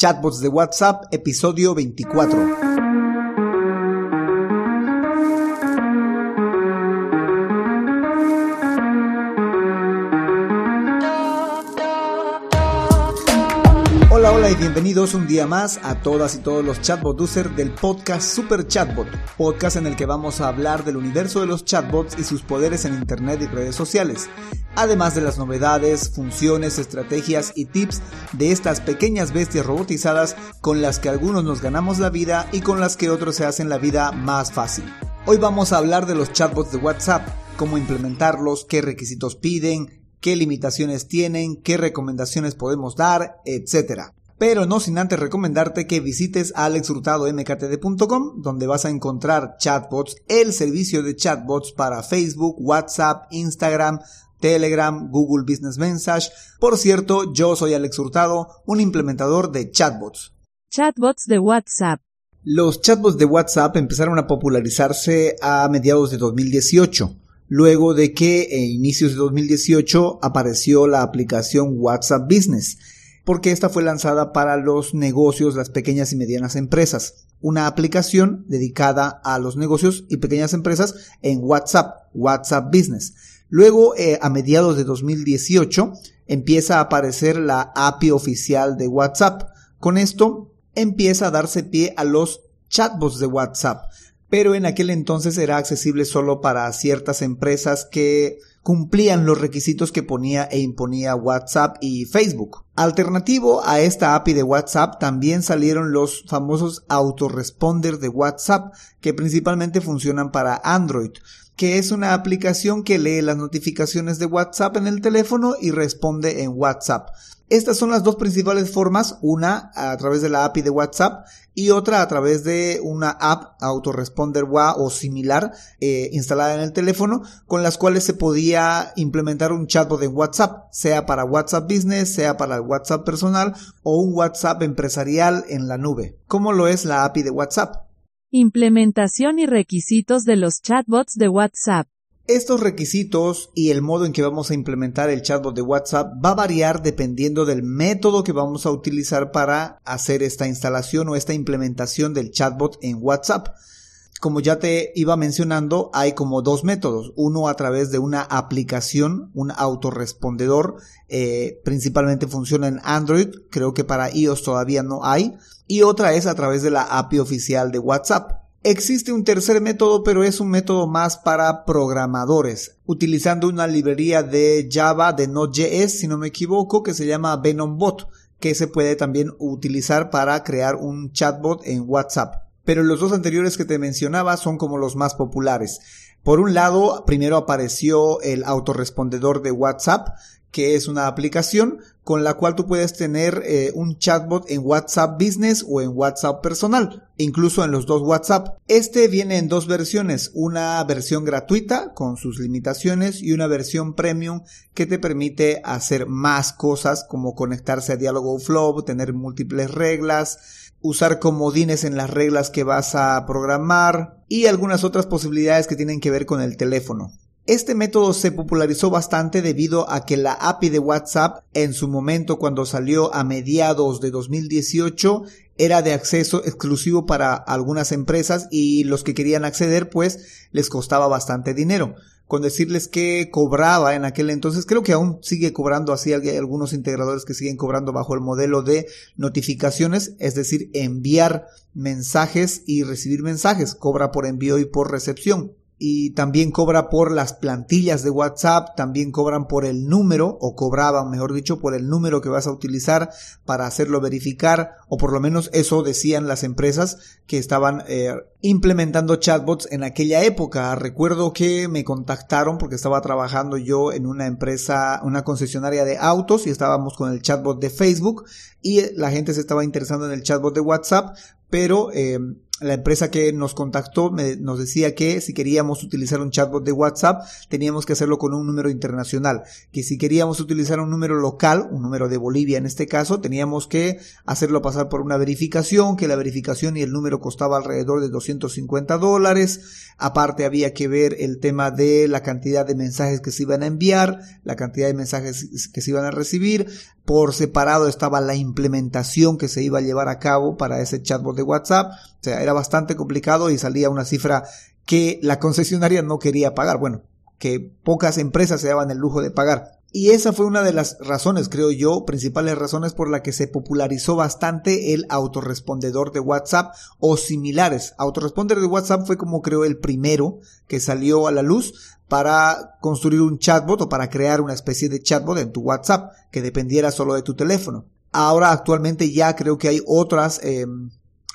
Chatbots de WhatsApp, episodio 24. Bienvenidos un día más a todas y todos los chatbot users del podcast Super Chatbot, podcast en el que vamos a hablar del universo de los chatbots y sus poderes en internet y redes sociales, además de las novedades, funciones, estrategias y tips de estas pequeñas bestias robotizadas con las que algunos nos ganamos la vida y con las que otros se hacen la vida más fácil. Hoy vamos a hablar de los chatbots de WhatsApp, cómo implementarlos, qué requisitos piden, qué limitaciones tienen, qué recomendaciones podemos dar, etc. Pero no sin antes recomendarte que visites alexhurtadomktd.com donde vas a encontrar chatbots, el servicio de chatbots para Facebook, WhatsApp, Instagram, Telegram, Google Business Message. Por cierto, yo soy Alex Hurtado, un implementador de chatbots. Chatbots de WhatsApp. Los chatbots de WhatsApp empezaron a popularizarse a mediados de 2018 luego de que a inicios de 2018 apareció la aplicación WhatsApp Business, porque esta fue lanzada para los negocios, las pequeñas y medianas empresas. Una aplicación dedicada a los negocios y pequeñas empresas en WhatsApp, WhatsApp Business. Luego, eh, a mediados de 2018, empieza a aparecer la API oficial de WhatsApp. Con esto, empieza a darse pie a los chatbots de WhatsApp pero en aquel entonces era accesible solo para ciertas empresas que cumplían los requisitos que ponía e imponía WhatsApp y Facebook. Alternativo a esta API de WhatsApp también salieron los famosos autoresponder de WhatsApp que principalmente funcionan para Android que es una aplicación que lee las notificaciones de WhatsApp en el teléfono y responde en WhatsApp. Estas son las dos principales formas, una a través de la API de WhatsApp y otra a través de una app autoresponder WA o similar eh, instalada en el teléfono con las cuales se podía implementar un chatbot en WhatsApp, sea para WhatsApp Business, sea para WhatsApp personal o un WhatsApp empresarial en la nube, como lo es la API de WhatsApp. Implementación y requisitos de los chatbots de WhatsApp. Estos requisitos y el modo en que vamos a implementar el chatbot de WhatsApp va a variar dependiendo del método que vamos a utilizar para hacer esta instalación o esta implementación del chatbot en WhatsApp. Como ya te iba mencionando, hay como dos métodos. Uno a través de una aplicación, un autorrespondedor, eh, principalmente funciona en Android, creo que para iOS todavía no hay. Y otra es a través de la API oficial de WhatsApp. Existe un tercer método, pero es un método más para programadores, utilizando una librería de Java de Node.js, si no me equivoco, que se llama VenomBot, que se puede también utilizar para crear un chatbot en WhatsApp. Pero los dos anteriores que te mencionaba son como los más populares. Por un lado, primero apareció el autorrespondedor de WhatsApp, que es una aplicación con la cual tú puedes tener eh, un chatbot en WhatsApp Business o en WhatsApp personal, incluso en los dos WhatsApp. Este viene en dos versiones, una versión gratuita con sus limitaciones y una versión premium que te permite hacer más cosas como conectarse a Dialogo Flow, tener múltiples reglas, usar comodines en las reglas que vas a programar y algunas otras posibilidades que tienen que ver con el teléfono. Este método se popularizó bastante debido a que la API de WhatsApp en su momento cuando salió a mediados de 2018 era de acceso exclusivo para algunas empresas y los que querían acceder pues les costaba bastante dinero. Con decirles que cobraba en aquel entonces, creo que aún sigue cobrando así, hay algunos integradores que siguen cobrando bajo el modelo de notificaciones, es decir, enviar mensajes y recibir mensajes, cobra por envío y por recepción y también cobra por las plantillas de WhatsApp, también cobran por el número, o cobraban, mejor dicho, por el número que vas a utilizar para hacerlo verificar, o por lo menos eso decían las empresas que estaban eh, implementando chatbots en aquella época. Recuerdo que me contactaron porque estaba trabajando yo en una empresa, una concesionaria de autos y estábamos con el chatbot de Facebook y la gente se estaba interesando en el chatbot de WhatsApp, pero eh, la empresa que nos contactó nos decía que si queríamos utilizar un chatbot de WhatsApp teníamos que hacerlo con un número internacional, que si queríamos utilizar un número local, un número de Bolivia en este caso, teníamos que hacerlo pasar por una verificación, que la verificación y el número costaba alrededor de 250 dólares, aparte había que ver el tema de la cantidad de mensajes que se iban a enviar, la cantidad de mensajes que se iban a recibir, por separado estaba la implementación que se iba a llevar a cabo para ese chatbot de WhatsApp. O sea, era bastante complicado y salía una cifra que la concesionaria no quería pagar. Bueno, que pocas empresas se daban el lujo de pagar. Y esa fue una de las razones, creo yo, principales razones por la que se popularizó bastante el autorrespondedor de WhatsApp o similares. Autoresponder de WhatsApp fue como creo el primero que salió a la luz para construir un chatbot o para crear una especie de chatbot en tu WhatsApp que dependiera solo de tu teléfono. Ahora actualmente ya creo que hay otras eh,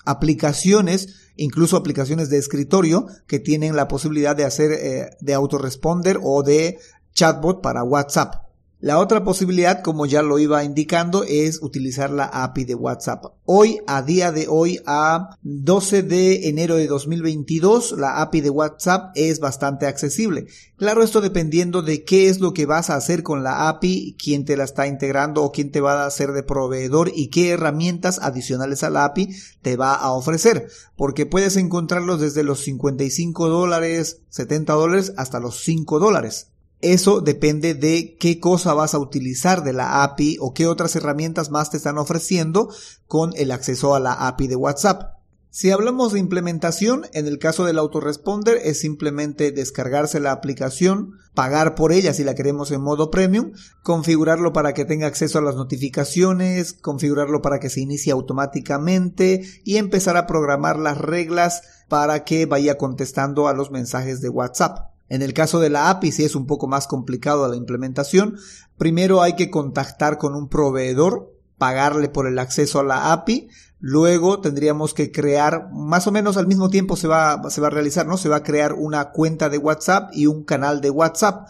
aplicaciones, incluso aplicaciones de escritorio que tienen la posibilidad de hacer eh, de autoresponder o de chatbot para WhatsApp. La otra posibilidad, como ya lo iba indicando, es utilizar la API de WhatsApp. Hoy, a día de hoy, a 12 de enero de 2022, la API de WhatsApp es bastante accesible. Claro, esto dependiendo de qué es lo que vas a hacer con la API, quién te la está integrando o quién te va a hacer de proveedor y qué herramientas adicionales a la API te va a ofrecer. Porque puedes encontrarlos desde los 55 dólares, 70 dólares hasta los 5 dólares. Eso depende de qué cosa vas a utilizar de la API o qué otras herramientas más te están ofreciendo con el acceso a la API de WhatsApp. Si hablamos de implementación, en el caso del autoresponder es simplemente descargarse la aplicación, pagar por ella si la queremos en modo premium, configurarlo para que tenga acceso a las notificaciones, configurarlo para que se inicie automáticamente y empezar a programar las reglas para que vaya contestando a los mensajes de WhatsApp. En el caso de la API, si es un poco más complicado la implementación, primero hay que contactar con un proveedor, pagarle por el acceso a la API, luego tendríamos que crear, más o menos al mismo tiempo se va, se va a realizar, ¿no? Se va a crear una cuenta de WhatsApp y un canal de WhatsApp.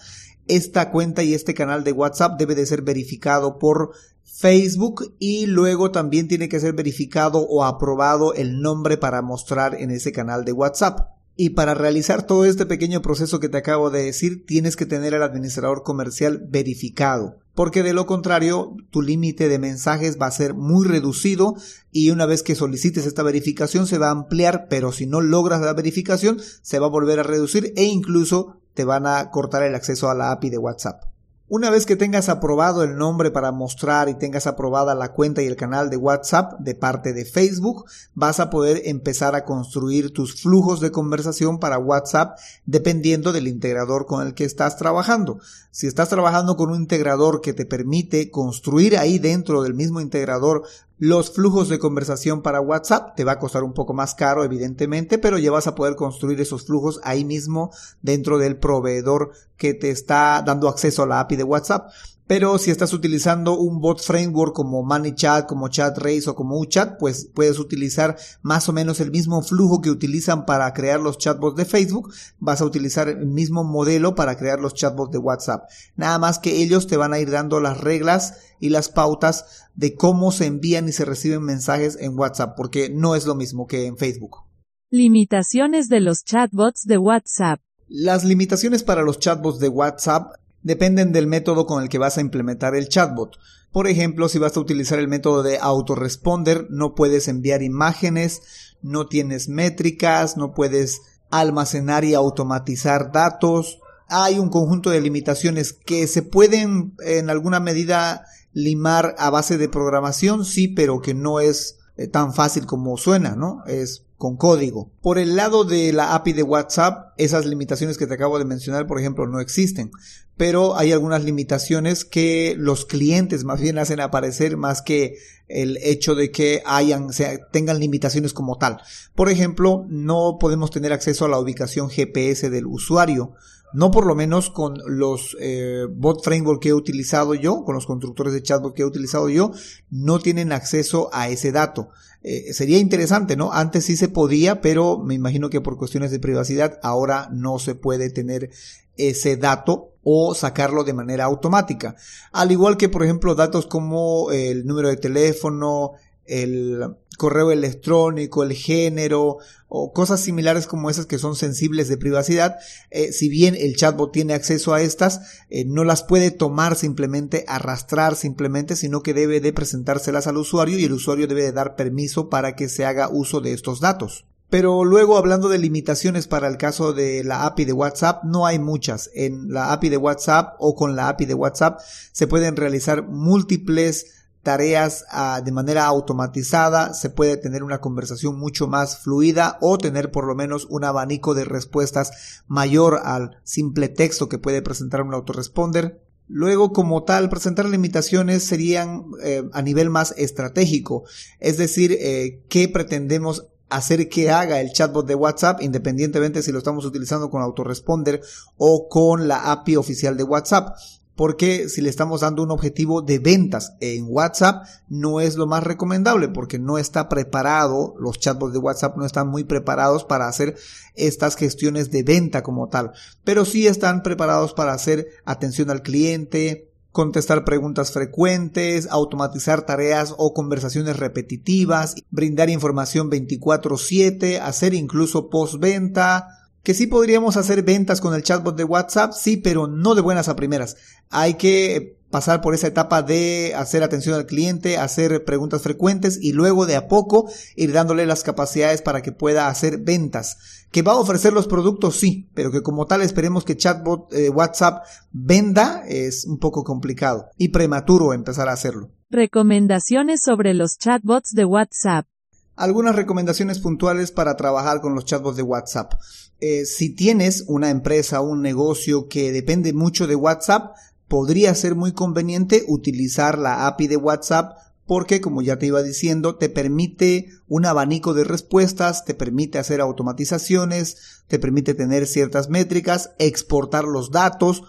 Esta cuenta y este canal de WhatsApp debe de ser verificado por Facebook y luego también tiene que ser verificado o aprobado el nombre para mostrar en ese canal de WhatsApp. Y para realizar todo este pequeño proceso que te acabo de decir, tienes que tener al administrador comercial verificado, porque de lo contrario, tu límite de mensajes va a ser muy reducido y una vez que solicites esta verificación se va a ampliar, pero si no logras la verificación, se va a volver a reducir e incluso te van a cortar el acceso a la API de WhatsApp. Una vez que tengas aprobado el nombre para mostrar y tengas aprobada la cuenta y el canal de WhatsApp de parte de Facebook, vas a poder empezar a construir tus flujos de conversación para WhatsApp dependiendo del integrador con el que estás trabajando. Si estás trabajando con un integrador que te permite construir ahí dentro del mismo integrador los flujos de conversación para WhatsApp te va a costar un poco más caro, evidentemente, pero ya vas a poder construir esos flujos ahí mismo dentro del proveedor que te está dando acceso a la API de WhatsApp. Pero si estás utilizando un bot framework como ManyChat, como ChatRace o como UChat, pues puedes utilizar más o menos el mismo flujo que utilizan para crear los chatbots de Facebook. Vas a utilizar el mismo modelo para crear los chatbots de WhatsApp. Nada más que ellos te van a ir dando las reglas y las pautas de cómo se envían y se reciben mensajes en WhatsApp, porque no es lo mismo que en Facebook. Limitaciones de los chatbots de WhatsApp. Las limitaciones para los chatbots de WhatsApp dependen del método con el que vas a implementar el chatbot. Por ejemplo, si vas a utilizar el método de autoresponder, no puedes enviar imágenes, no tienes métricas, no puedes almacenar y automatizar datos. Hay un conjunto de limitaciones que se pueden en alguna medida limar a base de programación, sí, pero que no es eh, tan fácil como suena, ¿no? Es con código. Por el lado de la API de WhatsApp, esas limitaciones que te acabo de mencionar, por ejemplo, no existen. Pero hay algunas limitaciones que los clientes más bien hacen aparecer más que el hecho de que hayan, tengan limitaciones como tal. Por ejemplo, no podemos tener acceso a la ubicación GPS del usuario. No por lo menos con los eh, bot framework que he utilizado yo, con los constructores de chatbot que he utilizado yo, no tienen acceso a ese dato. Eh, sería interesante, ¿no? Antes sí se podía, pero me imagino que por cuestiones de privacidad ahora no se puede tener ese dato o sacarlo de manera automática. Al igual que, por ejemplo, datos como el número de teléfono, el correo electrónico, el género o cosas similares como esas que son sensibles de privacidad, eh, si bien el chatbot tiene acceso a estas, eh, no las puede tomar simplemente, arrastrar simplemente, sino que debe de presentárselas al usuario y el usuario debe de dar permiso para que se haga uso de estos datos. Pero luego hablando de limitaciones para el caso de la API de WhatsApp, no hay muchas. En la API de WhatsApp o con la API de WhatsApp se pueden realizar múltiples tareas ah, de manera automatizada, se puede tener una conversación mucho más fluida o tener por lo menos un abanico de respuestas mayor al simple texto que puede presentar un autoresponder. Luego, como tal, presentar limitaciones serían eh, a nivel más estratégico, es decir, eh, qué pretendemos hacer que haga el chatbot de WhatsApp, independientemente si lo estamos utilizando con autoresponder o con la API oficial de WhatsApp porque si le estamos dando un objetivo de ventas en WhatsApp no es lo más recomendable porque no está preparado, los chatbots de WhatsApp no están muy preparados para hacer estas gestiones de venta como tal, pero sí están preparados para hacer atención al cliente, contestar preguntas frecuentes, automatizar tareas o conversaciones repetitivas, brindar información 24/7, hacer incluso postventa, que sí podríamos hacer ventas con el chatbot de WhatsApp, sí, pero no de buenas a primeras. Hay que pasar por esa etapa de hacer atención al cliente, hacer preguntas frecuentes y luego de a poco ir dándole las capacidades para que pueda hacer ventas. Que va a ofrecer los productos, sí, pero que como tal esperemos que chatbot eh, WhatsApp venda es un poco complicado y prematuro empezar a hacerlo. Recomendaciones sobre los chatbots de WhatsApp. Algunas recomendaciones puntuales para trabajar con los chatbots de WhatsApp. Eh, si tienes una empresa un negocio que depende mucho de WhatsApp, podría ser muy conveniente utilizar la API de WhatsApp porque, como ya te iba diciendo, te permite un abanico de respuestas, te permite hacer automatizaciones, te permite tener ciertas métricas, exportar los datos,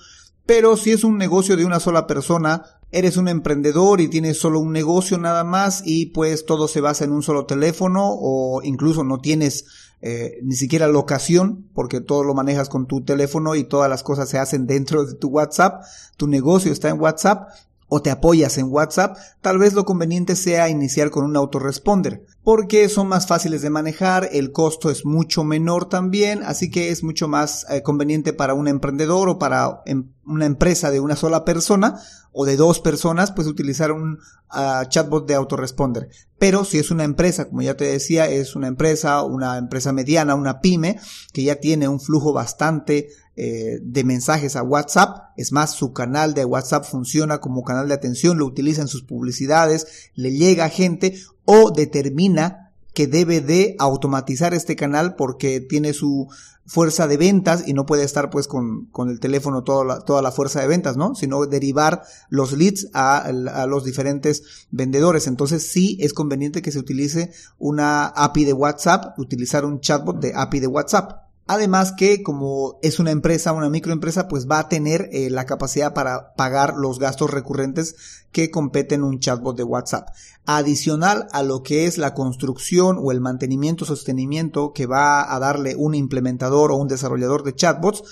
pero si es un negocio de una sola persona, eres un emprendedor y tienes solo un negocio nada más y pues todo se basa en un solo teléfono o incluso no tienes eh, ni siquiera locación porque todo lo manejas con tu teléfono y todas las cosas se hacen dentro de tu WhatsApp, tu negocio está en WhatsApp, o te apoyas en WhatsApp, tal vez lo conveniente sea iniciar con un autoresponder, porque son más fáciles de manejar, el costo es mucho menor también, así que es mucho más eh, conveniente para un emprendedor o para em, una empresa de una sola persona o de dos personas, pues utilizar un ah, chatbot de autoresponder. Pero si es una empresa, como ya te decía, es una empresa, una empresa mediana, una pyme, que ya tiene un flujo bastante eh, de mensajes a WhatsApp. Es más, su canal de WhatsApp funciona como canal de atención, lo utiliza en sus publicidades, le llega a gente o determina que debe de automatizar este canal porque tiene su fuerza de ventas y no puede estar pues con, con el teléfono toda la, toda la fuerza de ventas, ¿no? Sino derivar los leads a, a, los diferentes vendedores. Entonces sí es conveniente que se utilice una API de WhatsApp, utilizar un chatbot de API de WhatsApp. Además que como es una empresa, una microempresa, pues va a tener eh, la capacidad para pagar los gastos recurrentes que competen un chatbot de WhatsApp. Adicional a lo que es la construcción o el mantenimiento, sostenimiento que va a darle un implementador o un desarrollador de chatbots,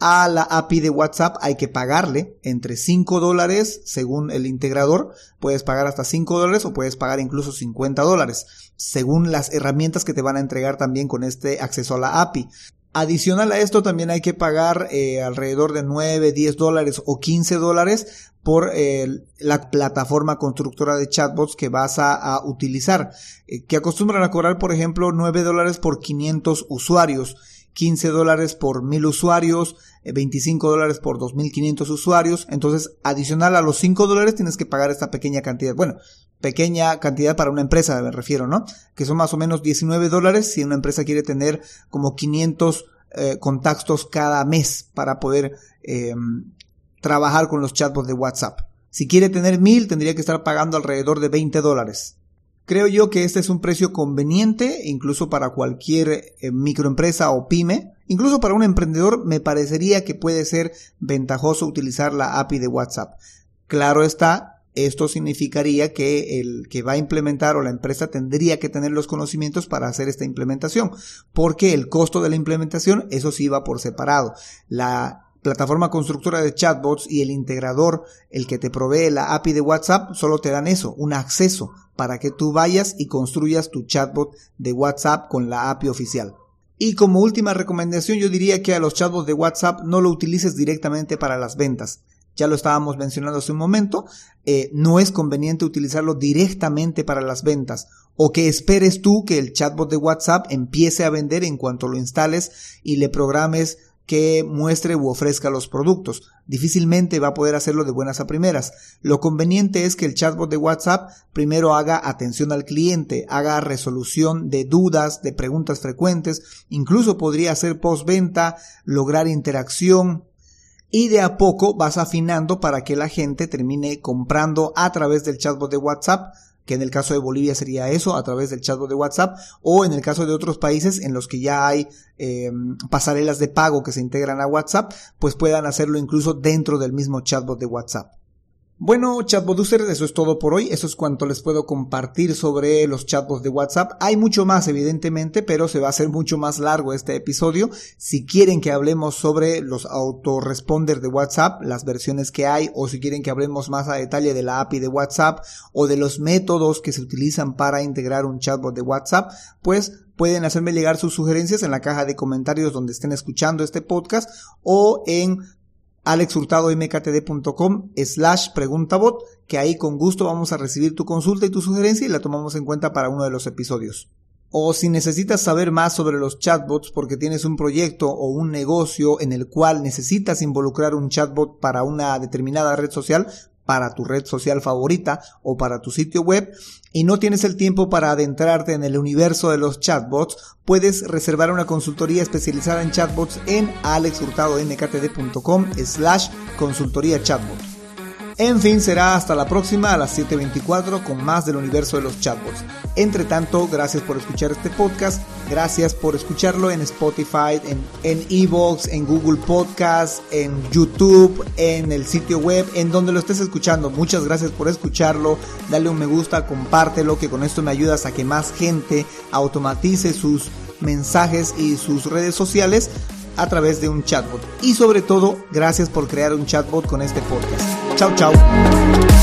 a la API de WhatsApp hay que pagarle entre 5 dólares según el integrador. Puedes pagar hasta 5 dólares o puedes pagar incluso 50 dólares según las herramientas que te van a entregar también con este acceso a la API. Adicional a esto también hay que pagar eh, alrededor de 9, 10 dólares o 15 dólares por eh, la plataforma constructora de chatbots que vas a, utilizar, eh, que acostumbran a cobrar por ejemplo 9 dólares por 500 usuarios. 15 dólares por 1000 usuarios, 25 dólares por 2500 usuarios. Entonces, adicional a los 5 dólares tienes que pagar esta pequeña cantidad. Bueno, pequeña cantidad para una empresa, me refiero, ¿no? Que son más o menos 19 dólares si una empresa quiere tener como 500 eh, contactos cada mes para poder eh, trabajar con los chatbots de WhatsApp. Si quiere tener 1000 tendría que estar pagando alrededor de 20 dólares. Creo yo que este es un precio conveniente, incluso para cualquier eh, microempresa o pyme. Incluso para un emprendedor me parecería que puede ser ventajoso utilizar la API de WhatsApp. Claro está, esto significaría que el que va a implementar o la empresa tendría que tener los conocimientos para hacer esta implementación, porque el costo de la implementación, eso sí va por separado. La plataforma constructora de chatbots y el integrador, el que te provee la API de WhatsApp, solo te dan eso, un acceso para que tú vayas y construyas tu chatbot de WhatsApp con la API oficial. Y como última recomendación, yo diría que a los chatbots de WhatsApp no lo utilices directamente para las ventas ya lo estábamos mencionando hace un momento, eh, no es conveniente utilizarlo directamente para las ventas. o que esperes tú que el chatbot de WhatsApp empiece a vender en cuanto lo instales y le programes que muestre u ofrezca los productos. Difícilmente va a poder hacerlo de buenas a primeras. Lo conveniente es que el chatbot de WhatsApp primero haga atención al cliente, haga resolución de dudas, de preguntas frecuentes, incluso podría hacer postventa, lograr interacción, y de a poco vas afinando para que la gente termine comprando a través del chatbot de WhatsApp que en el caso de Bolivia sería eso a través del chatbot de WhatsApp o en el caso de otros países en los que ya hay eh, pasarelas de pago que se integran a WhatsApp, pues puedan hacerlo incluso dentro del mismo chatbot de WhatsApp. Bueno, chatbot users, eso es todo por hoy. Eso es cuanto les puedo compartir sobre los chatbots de WhatsApp. Hay mucho más, evidentemente, pero se va a hacer mucho más largo este episodio. Si quieren que hablemos sobre los autoresponders de WhatsApp, las versiones que hay, o si quieren que hablemos más a detalle de la API de WhatsApp o de los métodos que se utilizan para integrar un chatbot de WhatsApp, pues pueden hacerme llegar sus sugerencias en la caja de comentarios donde estén escuchando este podcast o en alexhurtadomktd.com slash preguntabot, que ahí con gusto vamos a recibir tu consulta y tu sugerencia y la tomamos en cuenta para uno de los episodios. O si necesitas saber más sobre los chatbots porque tienes un proyecto o un negocio en el cual necesitas involucrar un chatbot para una determinada red social, para tu red social favorita o para tu sitio web y no tienes el tiempo para adentrarte en el universo de los chatbots, puedes reservar una consultoría especializada en chatbots en alexhurtadomktd.com slash consultoría chatbot. En fin, será hasta la próxima a las 7.24 con más del universo de los chatbots. Entre tanto, gracias por escuchar este podcast, gracias por escucharlo en Spotify, en Evox, en, Google Podcast, en YouTube, en el sitio web, en donde lo estés escuchando. Muchas gracias por escucharlo, dale un me gusta, compártelo, que con esto me ayudas a que más gente automatice sus mensajes y sus redes sociales a través de un chatbot. Y sobre todo, gracias por crear un chatbot con este podcast. Chao, chao.